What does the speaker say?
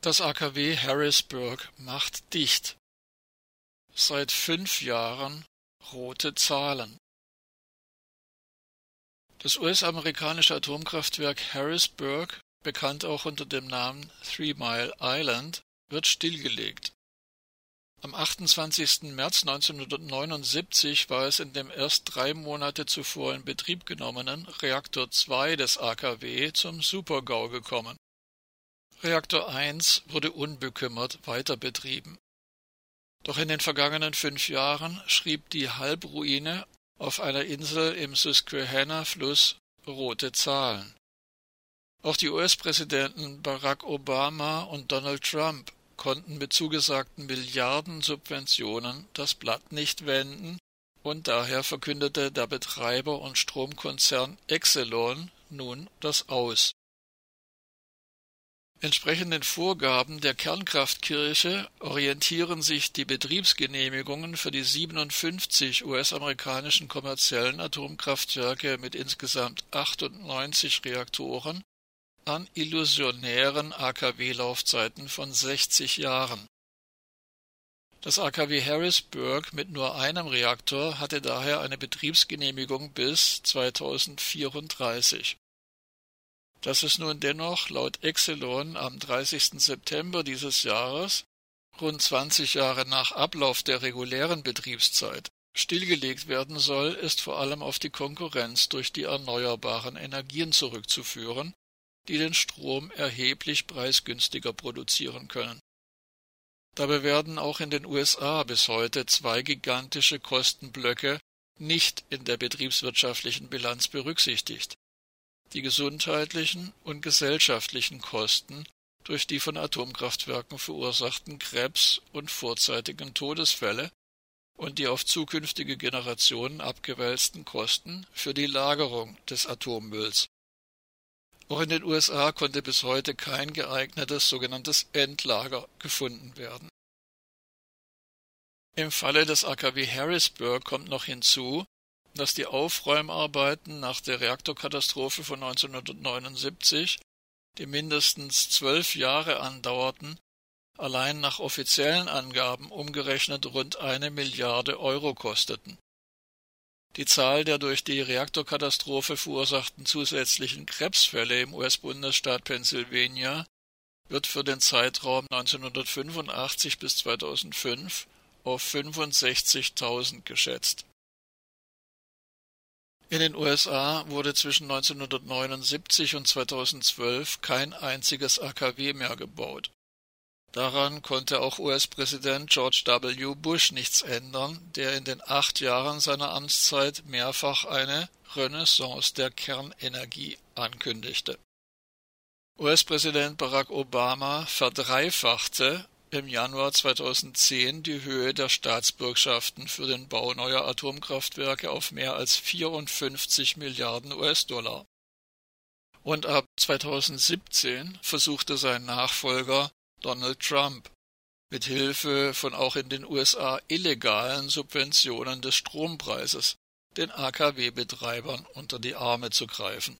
Das AKW Harrisburg macht dicht. Seit fünf Jahren rote Zahlen. Das US-amerikanische Atomkraftwerk Harrisburg, bekannt auch unter dem Namen Three Mile Island, wird stillgelegt. Am 28. März 1979 war es in dem erst drei Monate zuvor in Betrieb genommenen Reaktor 2 des AKW zum Supergau gekommen. Reaktor 1 wurde unbekümmert weiter betrieben. Doch in den vergangenen fünf Jahren schrieb die Halbruine auf einer Insel im Susquehanna-Fluss rote Zahlen. Auch die US-Präsidenten Barack Obama und Donald Trump konnten mit zugesagten Milliarden Subventionen das Blatt nicht wenden, und daher verkündete der Betreiber und Stromkonzern Exelon nun das Aus. Entsprechend den Vorgaben der Kernkraftkirche orientieren sich die Betriebsgenehmigungen für die 57 US-amerikanischen kommerziellen Atomkraftwerke mit insgesamt 98 Reaktoren an illusionären AKW-Laufzeiten von 60 Jahren. Das AKW Harrisburg mit nur einem Reaktor hatte daher eine Betriebsgenehmigung bis 2034. Dass es nun dennoch laut Exelon am 30. September dieses Jahres, rund 20 Jahre nach Ablauf der regulären Betriebszeit, stillgelegt werden soll, ist vor allem auf die Konkurrenz durch die erneuerbaren Energien zurückzuführen, die den Strom erheblich preisgünstiger produzieren können. Dabei werden auch in den USA bis heute zwei gigantische Kostenblöcke nicht in der betriebswirtschaftlichen Bilanz berücksichtigt die gesundheitlichen und gesellschaftlichen Kosten durch die von Atomkraftwerken verursachten Krebs und vorzeitigen Todesfälle und die auf zukünftige Generationen abgewälzten Kosten für die Lagerung des Atommülls auch in den USA konnte bis heute kein geeignetes sogenanntes Endlager gefunden werden. Im Falle des AKW Harrisburg kommt noch hinzu, dass die Aufräumarbeiten nach der Reaktorkatastrophe von 1979, die mindestens zwölf Jahre andauerten, allein nach offiziellen Angaben umgerechnet rund eine Milliarde Euro kosteten. Die Zahl der durch die Reaktorkatastrophe verursachten zusätzlichen Krebsfälle im US-Bundesstaat Pennsylvania wird für den Zeitraum 1985 bis 2005 auf 65.000 geschätzt. In den USA wurde zwischen 1979 und 2012 kein einziges AKW mehr gebaut Daran konnte auch US-Präsident George W. Bush nichts ändern, der in den acht Jahren seiner Amtszeit mehrfach eine Renaissance der Kernenergie ankündigte. US-Präsident Barack Obama verdreifachte im Januar 2010 die Höhe der Staatsbürgschaften für den Bau neuer Atomkraftwerke auf mehr als 54 Milliarden US-Dollar. Und ab 2017 versuchte sein Nachfolger Donald Trump mit Hilfe von auch in den USA illegalen Subventionen des Strompreises den AKW-Betreibern unter die Arme zu greifen